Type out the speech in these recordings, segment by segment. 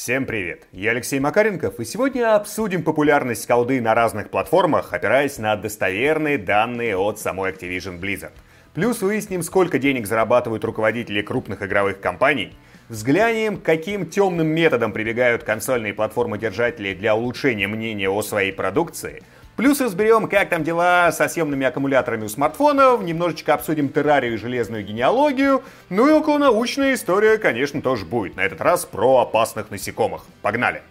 Всем привет! Я Алексей Макаренков, и сегодня обсудим популярность колды на разных платформах, опираясь на достоверные данные от самой Activision Blizzard. Плюс выясним, сколько денег зарабатывают руководители крупных игровых компаний, взглянем, каким темным методом прибегают консольные платформы-держатели для улучшения мнения о своей продукции – Плюс разберем, как там дела со съемными аккумуляторами у смартфонов, немножечко обсудим террарию и железную генеалогию, ну и околонаучная история, конечно, тоже будет. На этот раз про опасных насекомых. Погнали!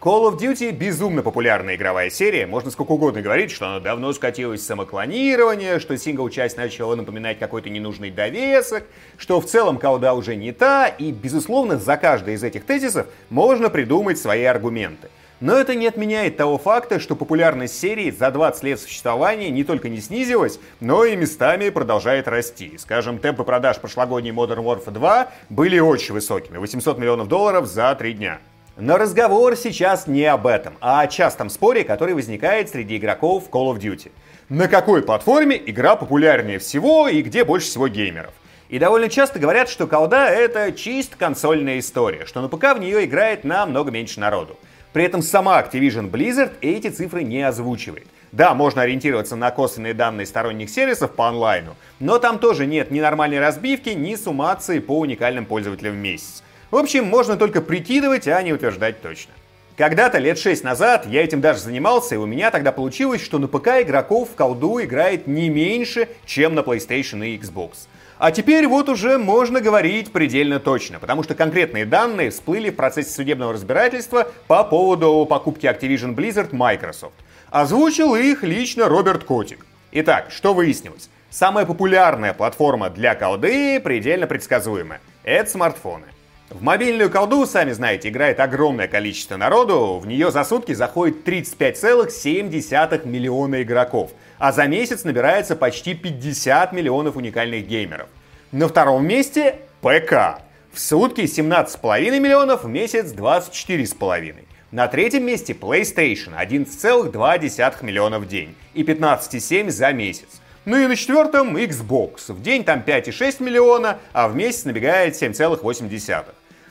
Call of Duty безумно популярная игровая серия. Можно сколько угодно говорить, что она давно скатилась в самоклонирование, что сингл-часть начала напоминать какой-то ненужный довесок, что в целом колда уже не та, и, безусловно, за каждый из этих тезисов можно придумать свои аргументы. Но это не отменяет того факта, что популярность серии за 20 лет существования не только не снизилась, но и местами продолжает расти. Скажем, темпы продаж прошлогодней Modern Warfare 2 были очень высокими, 800 миллионов долларов за 3 дня. Но разговор сейчас не об этом, а о частом споре, который возникает среди игроков в Call of Duty. На какой платформе игра популярнее всего и где больше всего геймеров? И довольно часто говорят, что колда это чисто консольная история, что на ПК в нее играет намного меньше народу. При этом сама Activision Blizzard эти цифры не озвучивает. Да, можно ориентироваться на косвенные данные сторонних сервисов по онлайну, но там тоже нет ни нормальной разбивки, ни суммации по уникальным пользователям в месяц. В общем, можно только прикидывать, а не утверждать точно. Когда-то, лет 6 назад, я этим даже занимался, и у меня тогда получилось, что на ПК игроков в колду играет не меньше, чем на PlayStation и Xbox. А теперь вот уже можно говорить предельно точно, потому что конкретные данные всплыли в процессе судебного разбирательства по поводу покупки Activision Blizzard Microsoft. Озвучил их лично Роберт Котик. Итак, что выяснилось? Самая популярная платформа для колды предельно предсказуемая. Это смартфоны. В мобильную колду, сами знаете, играет огромное количество народу, в нее за сутки заходит 35,7 миллиона игроков – а за месяц набирается почти 50 миллионов уникальных геймеров. На втором месте ПК. В сутки 17,5 миллионов, в месяц 24,5. На третьем месте PlayStation 11,2 миллионов в день и 15,7 за месяц. Ну и на четвертом Xbox. В день там 5,6 миллиона, а в месяц набегает 7,8.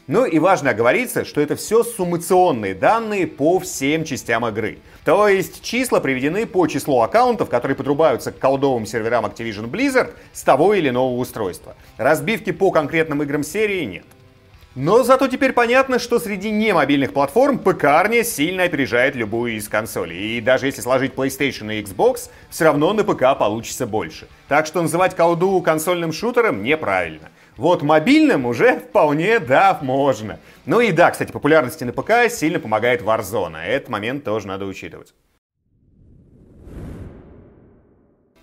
Ну и важно оговориться, что это все суммационные данные по всем частям игры. То есть числа приведены по числу аккаунтов, которые подрубаются к колдовым серверам Activision Blizzard с того или иного устройства. Разбивки по конкретным играм серии нет. Но зато теперь понятно, что среди немобильных платформ ПК-армия сильно опережает любую из консолей. И даже если сложить PlayStation и Xbox, все равно на ПК получится больше. Так что называть колду консольным шутером неправильно. Вот мобильным уже вполне, да, можно. Ну и да, кстати, популярности на ПК сильно помогает Warzone. Этот момент тоже надо учитывать.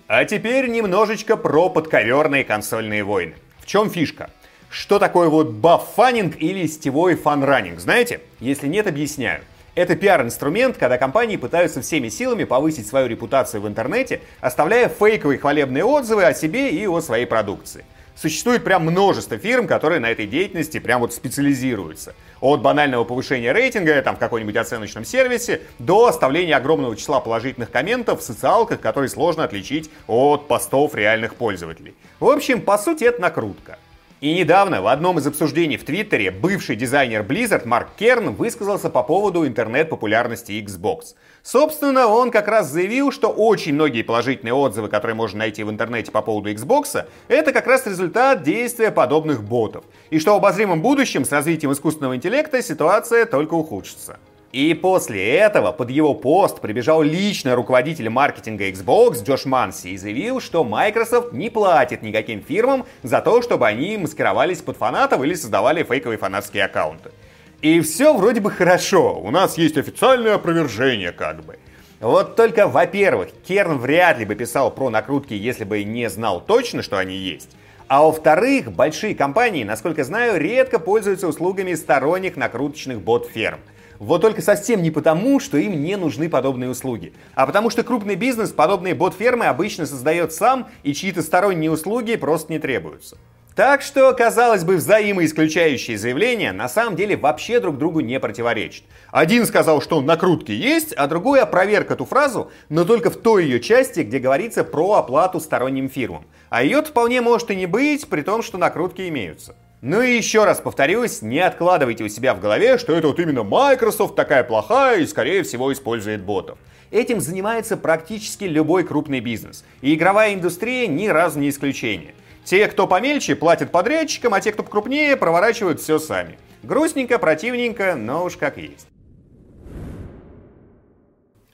А теперь немножечко про подковерные консольные войны. В чем фишка? Что такое вот баффанинг или сетевой фанранинг, знаете? Если нет, объясняю. Это пиар-инструмент, когда компании пытаются всеми силами повысить свою репутацию в интернете, оставляя фейковые хвалебные отзывы о себе и о своей продукции. Существует прям множество фирм, которые на этой деятельности прям вот специализируются. От банального повышения рейтинга там в каком-нибудь оценочном сервисе до оставления огромного числа положительных комментов в социалках, которые сложно отличить от постов реальных пользователей. В общем, по сути это накрутка. И недавно в одном из обсуждений в Твиттере бывший дизайнер Blizzard Марк Керн высказался по поводу интернет-популярности Xbox. Собственно, он как раз заявил, что очень многие положительные отзывы, которые можно найти в интернете по поводу Xbox, это как раз результат действия подобных ботов. И что в обозримом будущем с развитием искусственного интеллекта ситуация только ухудшится. И после этого под его пост прибежал лично руководитель маркетинга Xbox Джош Манси и заявил, что Microsoft не платит никаким фирмам за то, чтобы они маскировались под фанатов или создавали фейковые фанатские аккаунты. И все вроде бы хорошо, у нас есть официальное опровержение как бы. Вот только, во-первых, Керн вряд ли бы писал про накрутки, если бы не знал точно, что они есть. А во-вторых, большие компании, насколько знаю, редко пользуются услугами сторонних накруточных бот-ферм. Вот только совсем не потому, что им не нужны подобные услуги, а потому что крупный бизнес подобные бот-фермы обычно создает сам, и чьи-то сторонние услуги просто не требуются. Так что, казалось бы, взаимоисключающие заявления на самом деле вообще друг другу не противоречат. Один сказал, что накрутки есть, а другой опроверг эту фразу, но только в той ее части, где говорится про оплату сторонним фирмам. А ее вполне может и не быть, при том, что накрутки имеются. Ну и еще раз повторюсь, не откладывайте у себя в голове, что это вот именно Microsoft такая плохая и скорее всего использует ботов. Этим занимается практически любой крупный бизнес. И игровая индустрия ни разу не исключение. Те, кто помельче, платят подрядчикам, а те, кто покрупнее, проворачивают все сами. Грустненько, противненько, но уж как есть.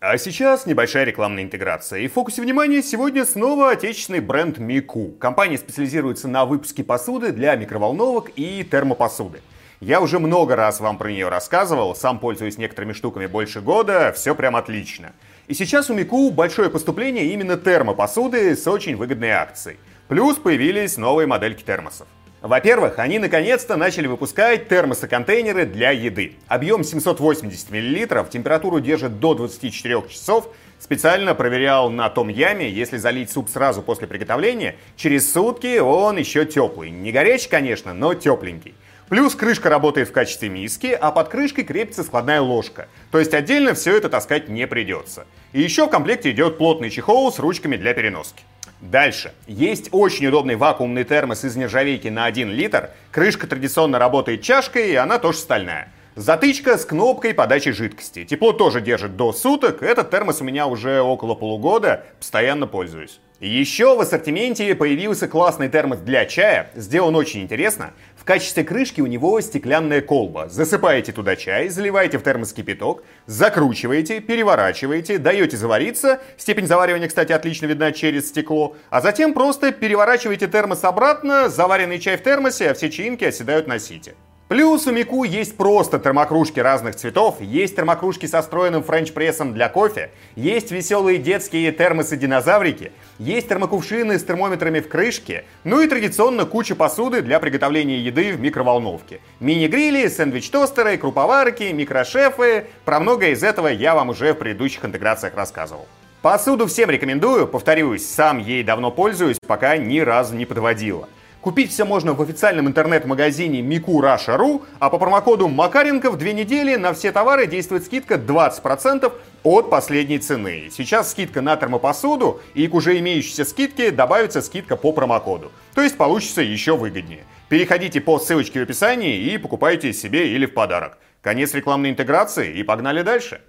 А сейчас небольшая рекламная интеграция. И в фокусе внимания сегодня снова отечественный бренд Мику. Компания специализируется на выпуске посуды для микроволновок и термопосуды. Я уже много раз вам про нее рассказывал, сам пользуюсь некоторыми штуками больше года, все прям отлично. И сейчас у Мику большое поступление именно термопосуды с очень выгодной акцией. Плюс появились новые модельки термосов. Во-первых, они наконец-то начали выпускать термосы-контейнеры для еды. Объем 780 мл, температуру держит до 24 часов. Специально проверял на том яме, если залить суп сразу после приготовления, через сутки он еще теплый. Не горячий, конечно, но тепленький. Плюс крышка работает в качестве миски, а под крышкой крепится складная ложка. То есть отдельно все это таскать не придется. И еще в комплекте идет плотный чехол с ручками для переноски. Дальше. Есть очень удобный вакуумный термос из нержавейки на 1 литр. Крышка традиционно работает чашкой, и она тоже стальная. Затычка с кнопкой подачи жидкости. Тепло тоже держит до суток. Этот термос у меня уже около полугода. Постоянно пользуюсь. Еще в ассортименте появился классный термос для чая. Сделан очень интересно качестве крышки у него стеклянная колба. Засыпаете туда чай, заливаете в термос кипяток, закручиваете, переворачиваете, даете завариться. Степень заваривания, кстати, отлично видна через стекло. А затем просто переворачиваете термос обратно, заваренный чай в термосе, а все чаинки оседают на сите. Плюс у Мику есть просто термокружки разных цветов, есть термокружки со встроенным френч-прессом для кофе, есть веселые детские термосы-динозаврики, есть термокувшины с термометрами в крышке, ну и традиционно куча посуды для приготовления еды в микроволновке. Мини-грили, сэндвич-тостеры, круповарки, микрошефы. Про многое из этого я вам уже в предыдущих интеграциях рассказывал. Посуду всем рекомендую, повторюсь, сам ей давно пользуюсь, пока ни разу не подводила. Купить все можно в официальном интернет-магазине miku.russia.ru, а по промокоду Макаренко в две недели на все товары действует скидка 20% от последней цены. Сейчас скидка на термопосуду, и к уже имеющейся скидке добавится скидка по промокоду. То есть получится еще выгоднее. Переходите по ссылочке в описании и покупайте себе или в подарок. Конец рекламной интеграции и погнали дальше.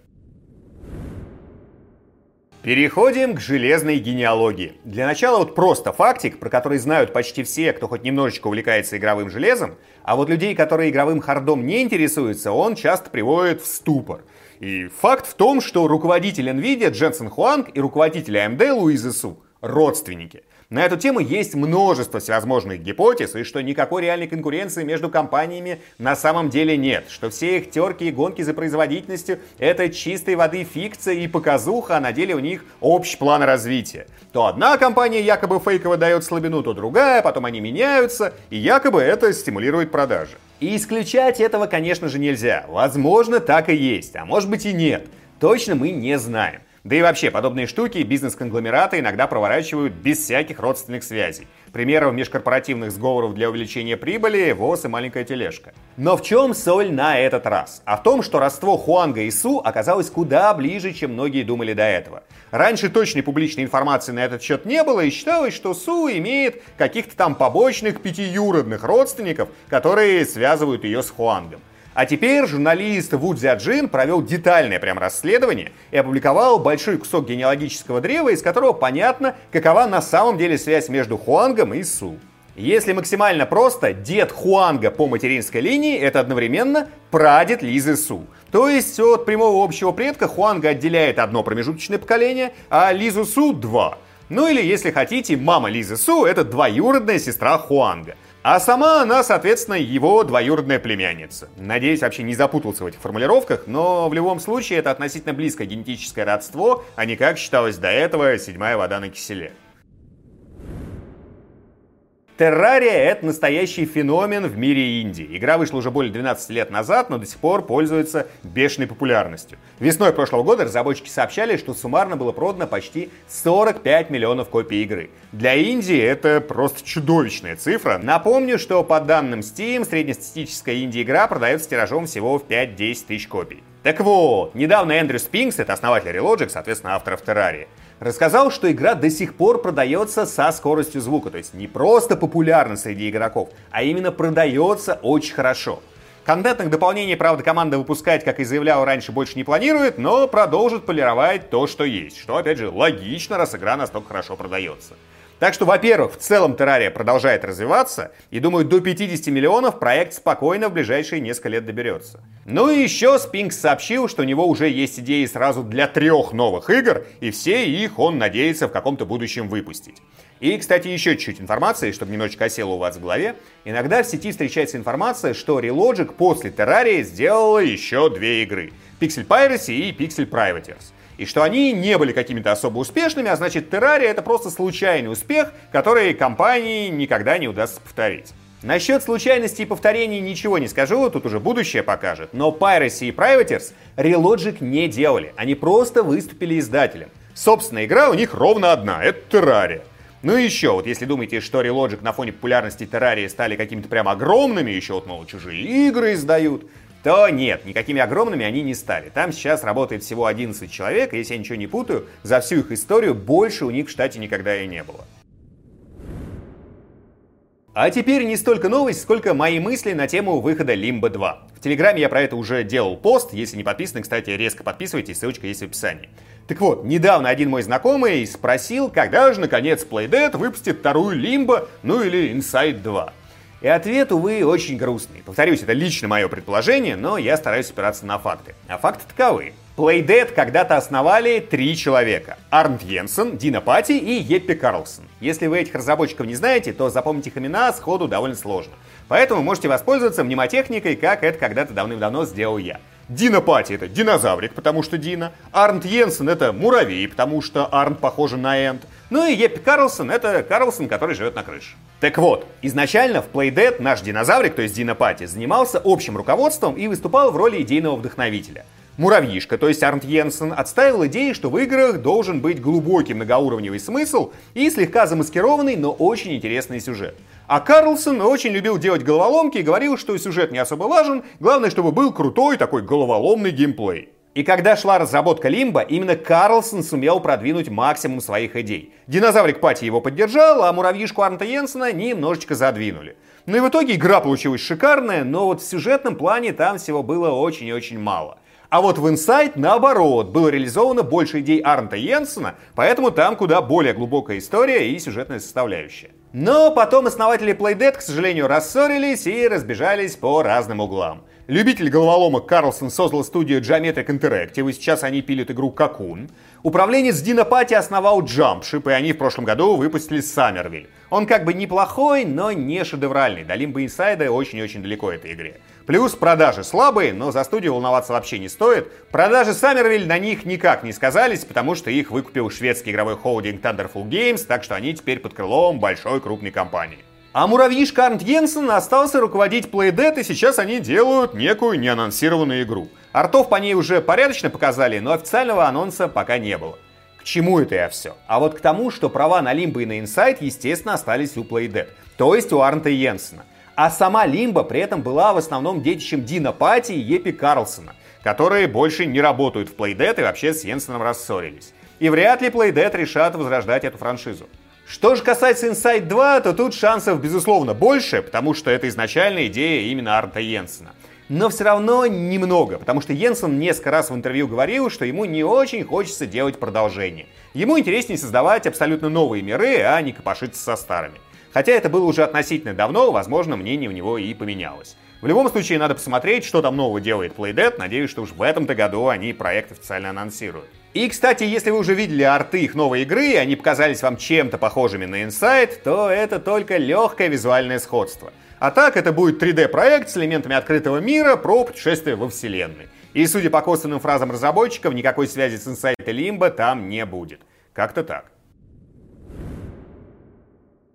Переходим к железной генеалогии. Для начала вот просто фактик, про который знают почти все, кто хоть немножечко увлекается игровым железом, а вот людей, которые игровым хардом не интересуются, он часто приводит в ступор. И факт в том, что руководитель NVIDIA Дженсен Хуанг и руководитель AMD Луиза Су родственники. На эту тему есть множество всевозможных гипотез, и что никакой реальной конкуренции между компаниями на самом деле нет, что все их терки и гонки за производительностью — это чистой воды фикция и показуха, а на деле у них общий план развития. То одна компания якобы фейково дает слабину, то другая, потом они меняются, и якобы это стимулирует продажи. И исключать этого, конечно же, нельзя. Возможно, так и есть, а может быть и нет. Точно мы не знаем. Да и вообще, подобные штуки бизнес-конгломераты иногда проворачивают без всяких родственных связей. Примеров межкорпоративных сговоров для увеличения прибыли – ВОЗ и маленькая тележка. Но в чем соль на этот раз? А в том, что родство Хуанга и Су оказалось куда ближе, чем многие думали до этого. Раньше точной публичной информации на этот счет не было, и считалось, что Су имеет каких-то там побочных пятиюродных родственников, которые связывают ее с Хуангом. А теперь журналист Ву Дзяджин провел детальное прям расследование и опубликовал большой кусок генеалогического древа, из которого понятно, какова на самом деле связь между Хуангом и Су. Если максимально просто, дед Хуанга по материнской линии – это одновременно прадед Лизы Су. То есть от прямого общего предка Хуанга отделяет одно промежуточное поколение, а Лизу Су – два. Ну или, если хотите, мама Лизы Су – это двоюродная сестра Хуанга – а сама она, соответственно, его двоюродная племянница. Надеюсь, вообще не запутался в этих формулировках, но в любом случае это относительно близкое генетическое родство, а не как считалось до этого седьмая вода на киселе. Террария — это настоящий феномен в мире инди. Игра вышла уже более 12 лет назад, но до сих пор пользуется бешеной популярностью. Весной прошлого года разработчики сообщали, что суммарно было продано почти 45 миллионов копий игры. Для Индии это просто чудовищная цифра. Напомню, что по данным Steam, среднестатистическая инди-игра продается тиражом всего в 5-10 тысяч копий. Так вот, недавно Эндрю Спинкс, это основатель Relogic, соответственно, автор Террарии, рассказал, что игра до сих пор продается со скоростью звука. То есть не просто популярна среди игроков, а именно продается очень хорошо. Контентных дополнений, правда, команда выпускать, как и заявляла раньше, больше не планирует, но продолжит полировать то, что есть. Что, опять же, логично, раз игра настолько хорошо продается. Так что, во-первых, в целом Террария продолжает развиваться, и думаю, до 50 миллионов проект спокойно в ближайшие несколько лет доберется. Ну и еще Спинкс сообщил, что у него уже есть идеи сразу для трех новых игр, и все их он надеется в каком-то будущем выпустить. И, кстати, еще чуть-чуть информации, чтобы немножечко осело у вас в голове. Иногда в сети встречается информация, что Relogic после Terraria сделала еще две игры. Pixel Piracy и Pixel Privateers и что они не были какими-то особо успешными, а значит Terraria это просто случайный успех, который компании никогда не удастся повторить. Насчет случайностей и повторений ничего не скажу, тут уже будущее покажет. Но Piracy и Privateers Relogic не делали, они просто выступили издателем. Собственная игра у них ровно одна, это Terraria. Ну и еще, вот если думаете, что Relogic на фоне популярности Terraria стали какими-то прям огромными, еще вот, мол, чужие игры издают, то нет, никакими огромными они не стали. Там сейчас работает всего 11 человек, и если я ничего не путаю, за всю их историю больше у них в штате никогда и не было. А теперь не столько новость, сколько мои мысли на тему выхода Limbo 2. В Телеграме я про это уже делал пост, если не подписаны, кстати, резко подписывайтесь, ссылочка есть в описании. Так вот, недавно один мой знакомый спросил, когда же наконец Playdead выпустит вторую Limbo, ну или Inside 2. И ответ, увы, очень грустный. Повторюсь, это лично мое предположение, но я стараюсь опираться на факты. А факты таковы. Playdead когда-то основали три человека. Арнт Йенсен, Дина Пати и Еппи Карлсон. Если вы этих разработчиков не знаете, то запомнить их имена сходу довольно сложно. Поэтому можете воспользоваться мнемотехникой, как это когда-то давным-давно сделал я. Дина Пати это динозаврик, потому что Дина. Арнт Йенсен это муравей, потому что Арнт похоже на Энд. Ну и Еппи Карлсон это Карлсон, который живет на крыше. Так вот, изначально в Playdead наш динозаврик, то есть Дина Пати, занимался общим руководством и выступал в роли идейного вдохновителя. Муравьишка, то есть Арнт Йенсен, отставил идею, что в играх должен быть глубокий многоуровневый смысл и слегка замаскированный, но очень интересный сюжет. А Карлсон очень любил делать головоломки и говорил, что сюжет не особо важен, главное, чтобы был крутой такой головоломный геймплей. И когда шла разработка Лимба, именно Карлсон сумел продвинуть максимум своих идей. Динозаврик Пати его поддержал, а муравьишку Арнта Йенсена немножечко задвинули. Ну и в итоге игра получилась шикарная, но вот в сюжетном плане там всего было очень и очень мало. А вот в Inside, наоборот, было реализовано больше идей Арнта Йенсена, поэтому там куда более глубокая история и сюжетная составляющая. Но потом основатели Playdead, к сожалению, рассорились и разбежались по разным углам. Любитель головоломок Карлсон создал студию Geometric Interactive, и сейчас они пилят игру Cocoon. Управленец Дина Пати основал Jumpship, и они в прошлом году выпустили Summerville. Он как бы неплохой, но не шедевральный. До Limbo Inside очень-очень далеко этой игре. Плюс продажи слабые, но за студию волноваться вообще не стоит. Продажи Summerville на них никак не сказались, потому что их выкупил шведский игровой холдинг Thunderful Games, так что они теперь под крылом большой крупной компании. А муравьишка Арнт Йенсен остался руководить Playdead, и сейчас они делают некую неанонсированную игру. Артов по ней уже порядочно показали, но официального анонса пока не было. К чему это я все? А вот к тому, что права на Limbo и на Inside, естественно, остались у Playdead, то есть у Арнта Йенсена. А сама Limbo при этом была в основном детищем Дина Пати и Епи Карлсона, которые больше не работают в Playdead и вообще с Йенсеном рассорились. И вряд ли Playdead решат возрождать эту франшизу. Что же касается Inside 2, то тут шансов, безусловно, больше, потому что это изначальная идея именно Арта Йенсена. Но все равно немного, потому что Йенсен несколько раз в интервью говорил, что ему не очень хочется делать продолжение. Ему интереснее создавать абсолютно новые миры, а не копошиться со старыми. Хотя это было уже относительно давно, возможно, мнение у него и поменялось. В любом случае, надо посмотреть, что там нового делает Playdead. Надеюсь, что уж в этом-то году они проект официально анонсируют. И, кстати, если вы уже видели арты их новой игры, и они показались вам чем-то похожими на Inside, то это только легкое визуальное сходство. А так, это будет 3D-проект с элементами открытого мира про путешествие во вселенной. И, судя по косвенным фразам разработчиков, никакой связи с Inside и Limbo там не будет. Как-то так.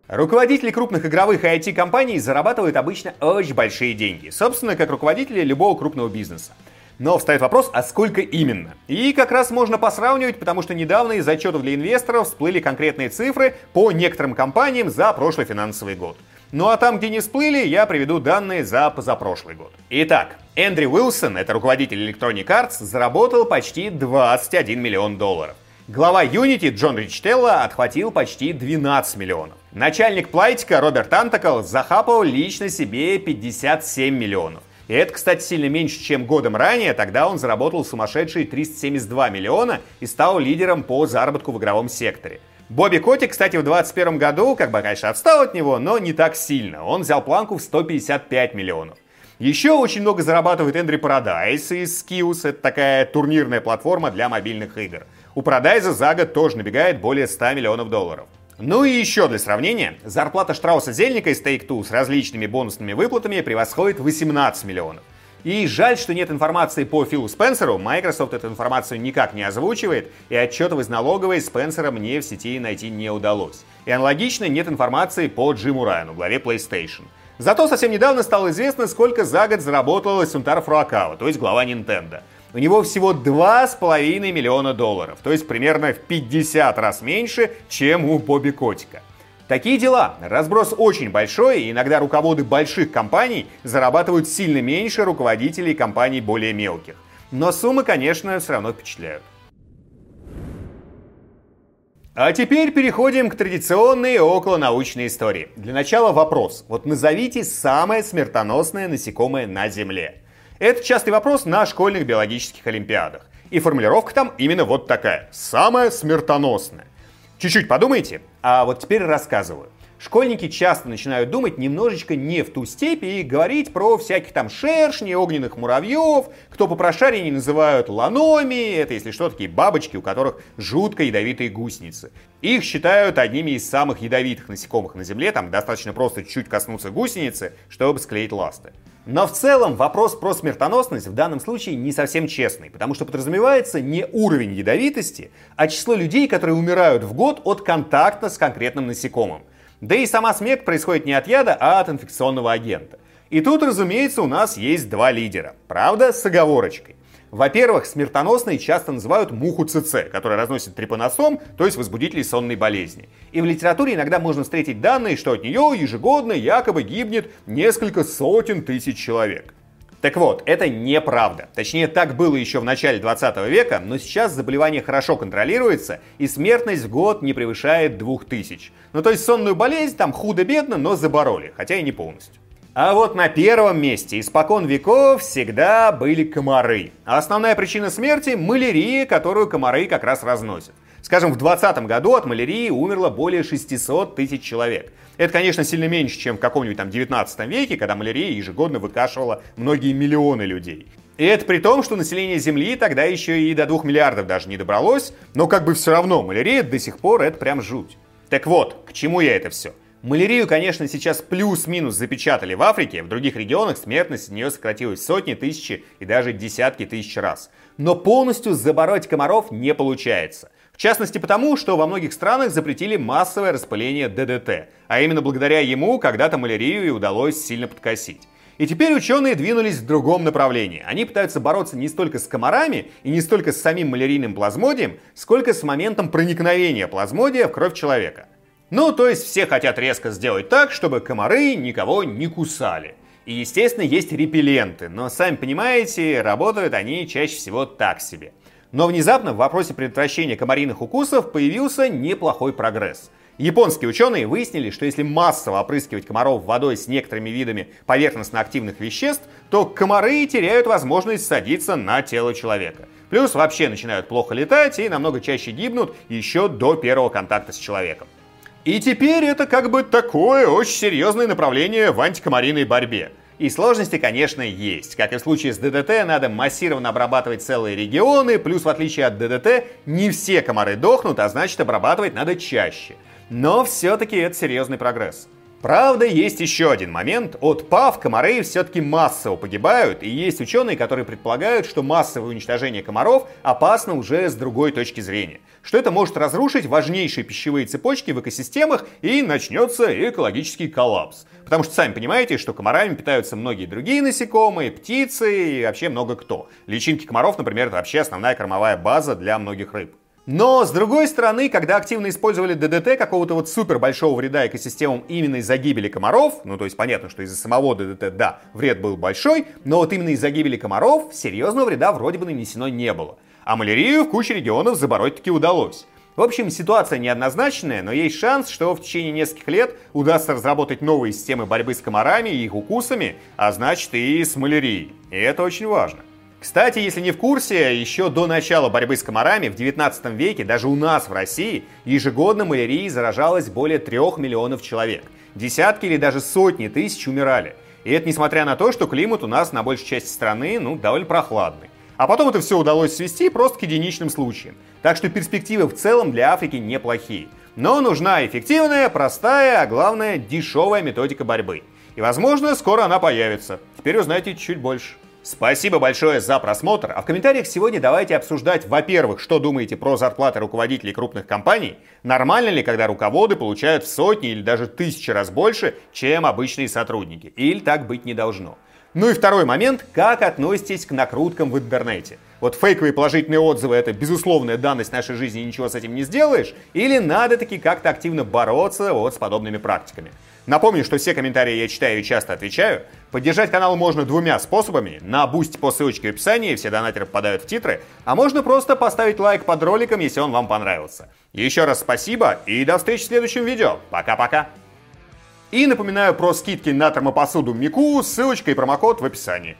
Руководители крупных игровых IT-компаний зарабатывают обычно очень большие деньги, собственно, как руководители любого крупного бизнеса. Но встает вопрос, а сколько именно? И как раз можно посравнивать, потому что недавно из отчетов для инвесторов всплыли конкретные цифры по некоторым компаниям за прошлый финансовый год. Ну а там, где не всплыли, я приведу данные за позапрошлый год. Итак, Эндрю Уилсон, это руководитель Electronic Arts, заработал почти 21 миллион долларов. Глава Unity Джон Ричтелла отхватил почти 12 миллионов. Начальник Плайтика Роберт Антакл захапал лично себе 57 миллионов. И это, кстати, сильно меньше, чем годом ранее. Тогда он заработал сумасшедшие 372 миллиона и стал лидером по заработку в игровом секторе. Бобби Котик, кстати, в 2021 году, как бы, конечно, отстал от него, но не так сильно. Он взял планку в 155 миллионов. Еще очень много зарабатывает Эндри Парадайс из Skills. Это такая турнирная платформа для мобильных игр. У Парадайза за год тоже набегает более 100 миллионов долларов. Ну и еще для сравнения, зарплата Штрауса Зельника из Take-Two с различными бонусными выплатами превосходит 18 миллионов. И жаль, что нет информации по Филу Спенсеру, Microsoft эту информацию никак не озвучивает, и отчетов из налоговой Спенсера мне в сети найти не удалось. И аналогично нет информации по Джиму Райану, главе PlayStation. Зато совсем недавно стало известно, сколько за год заработала Сунтар Фруакава, то есть глава Nintendo – у него всего 2,5 миллиона долларов, то есть примерно в 50 раз меньше, чем у Бобби Котика. Такие дела. Разброс очень большой, и иногда руководы больших компаний зарабатывают сильно меньше руководителей компаний более мелких. Но суммы, конечно, все равно впечатляют. А теперь переходим к традиционной околонаучной истории. Для начала вопрос. Вот назовите самое смертоносное насекомое на Земле. Это частый вопрос на школьных биологических олимпиадах. И формулировка там именно вот такая. Самая смертоносная. Чуть-чуть подумайте, а вот теперь рассказываю. Школьники часто начинают думать немножечко не в ту степь и говорить про всяких там шершней, огненных муравьев, кто по прошарению называют ланоми, это если что, такие бабочки, у которых жутко ядовитые гусеницы. Их считают одними из самых ядовитых насекомых на Земле, там достаточно просто чуть коснуться гусеницы, чтобы склеить ласты. Но в целом вопрос про смертоносность в данном случае не совсем честный, потому что подразумевается не уровень ядовитости, а число людей, которые умирают в год от контакта с конкретным насекомым. Да и сама смерть происходит не от яда, а от инфекционного агента. И тут, разумеется, у нас есть два лидера. Правда, с оговорочкой. Во-первых, смертоносной часто называют муху ЦЦ, которая разносит трипаносом, то есть возбудителей сонной болезни. И в литературе иногда можно встретить данные, что от нее ежегодно якобы гибнет несколько сотен тысяч человек. Так вот, это неправда. Точнее, так было еще в начале 20 века, но сейчас заболевание хорошо контролируется, и смертность в год не превышает 2000. Ну то есть сонную болезнь там худо-бедно, но забороли, хотя и не полностью. А вот на первом месте испокон веков всегда были комары. А основная причина смерти – малярия, которую комары как раз разносят. Скажем, в 2020 году от малярии умерло более 600 тысяч человек. Это, конечно, сильно меньше, чем в каком-нибудь там 19 веке, когда малярия ежегодно выкашивала многие миллионы людей. И это при том, что население Земли тогда еще и до 2 миллиардов даже не добралось, но как бы все равно малярия до сих пор это прям жуть. Так вот, к чему я это все? Малярию, конечно, сейчас плюс-минус запечатали в Африке, в других регионах смертность от нее сократилась сотни, тысячи и даже десятки тысяч раз. Но полностью забороть комаров не получается. В частности потому, что во многих странах запретили массовое распыление ДДТ, а именно благодаря ему когда-то малярию и удалось сильно подкосить. И теперь ученые двинулись в другом направлении. Они пытаются бороться не столько с комарами и не столько с самим малярийным плазмодием, сколько с моментом проникновения плазмодия в кровь человека. Ну, то есть все хотят резко сделать так, чтобы комары никого не кусали. И, естественно, есть репелленты, но, сами понимаете, работают они чаще всего так себе. Но внезапно в вопросе предотвращения комариных укусов появился неплохой прогресс. Японские ученые выяснили, что если массово опрыскивать комаров водой с некоторыми видами поверхностно-активных веществ, то комары теряют возможность садиться на тело человека. Плюс вообще начинают плохо летать и намного чаще гибнут еще до первого контакта с человеком. И теперь это как бы такое очень серьезное направление в антикомариной борьбе. И сложности, конечно, есть. Как и в случае с ДДТ, надо массированно обрабатывать целые регионы, плюс в отличие от ДДТ, не все комары дохнут, а значит обрабатывать надо чаще. Но все-таки это серьезный прогресс. Правда, есть еще один момент. От ПАВ комары все-таки массово погибают, и есть ученые, которые предполагают, что массовое уничтожение комаров опасно уже с другой точки зрения. Что это может разрушить важнейшие пищевые цепочки в экосистемах и начнется экологический коллапс. Потому что сами понимаете, что комарами питаются многие другие насекомые, птицы и вообще много кто. Личинки комаров, например, это вообще основная кормовая база для многих рыб. Но, с другой стороны, когда активно использовали ДДТ, какого-то вот супер большого вреда экосистемам именно из-за гибели комаров, ну то есть понятно, что из-за самого ДДТ, да, вред был большой, но вот именно из-за гибели комаров серьезного вреда вроде бы нанесено не было. А малярию в куче регионов забороть таки удалось. В общем, ситуация неоднозначная, но есть шанс, что в течение нескольких лет удастся разработать новые системы борьбы с комарами и их укусами, а значит и с малярией. И это очень важно. Кстати, если не в курсе, еще до начала борьбы с комарами в 19 веке даже у нас в России ежегодно малярией заражалось более 3 миллионов человек. Десятки или даже сотни тысяч умирали. И это несмотря на то, что климат у нас на большей части страны ну, довольно прохладный. А потом это все удалось свести просто к единичным случаям. Так что перспективы в целом для Африки неплохие. Но нужна эффективная, простая, а главное дешевая методика борьбы. И возможно скоро она появится. Теперь узнаете чуть больше. Спасибо большое за просмотр. А в комментариях сегодня давайте обсуждать, во-первых, что думаете про зарплаты руководителей крупных компаний, нормально ли, когда руководы получают в сотни или даже тысячи раз больше, чем обычные сотрудники, или так быть не должно. Ну и второй момент, как относитесь к накруткам в интернете? Вот фейковые положительные отзывы это безусловная данность нашей жизни ничего с этим не сделаешь? Или надо таки как-то активно бороться вот с подобными практиками? Напомню, что все комментарии я читаю и часто отвечаю. Поддержать канал можно двумя способами. На бусте по ссылочке в описании, все донатеры попадают в титры. А можно просто поставить лайк под роликом, если он вам понравился. Еще раз спасибо и до встречи в следующем видео. Пока-пока. И напоминаю про скидки на термопосуду Мику, ссылочка и промокод в описании.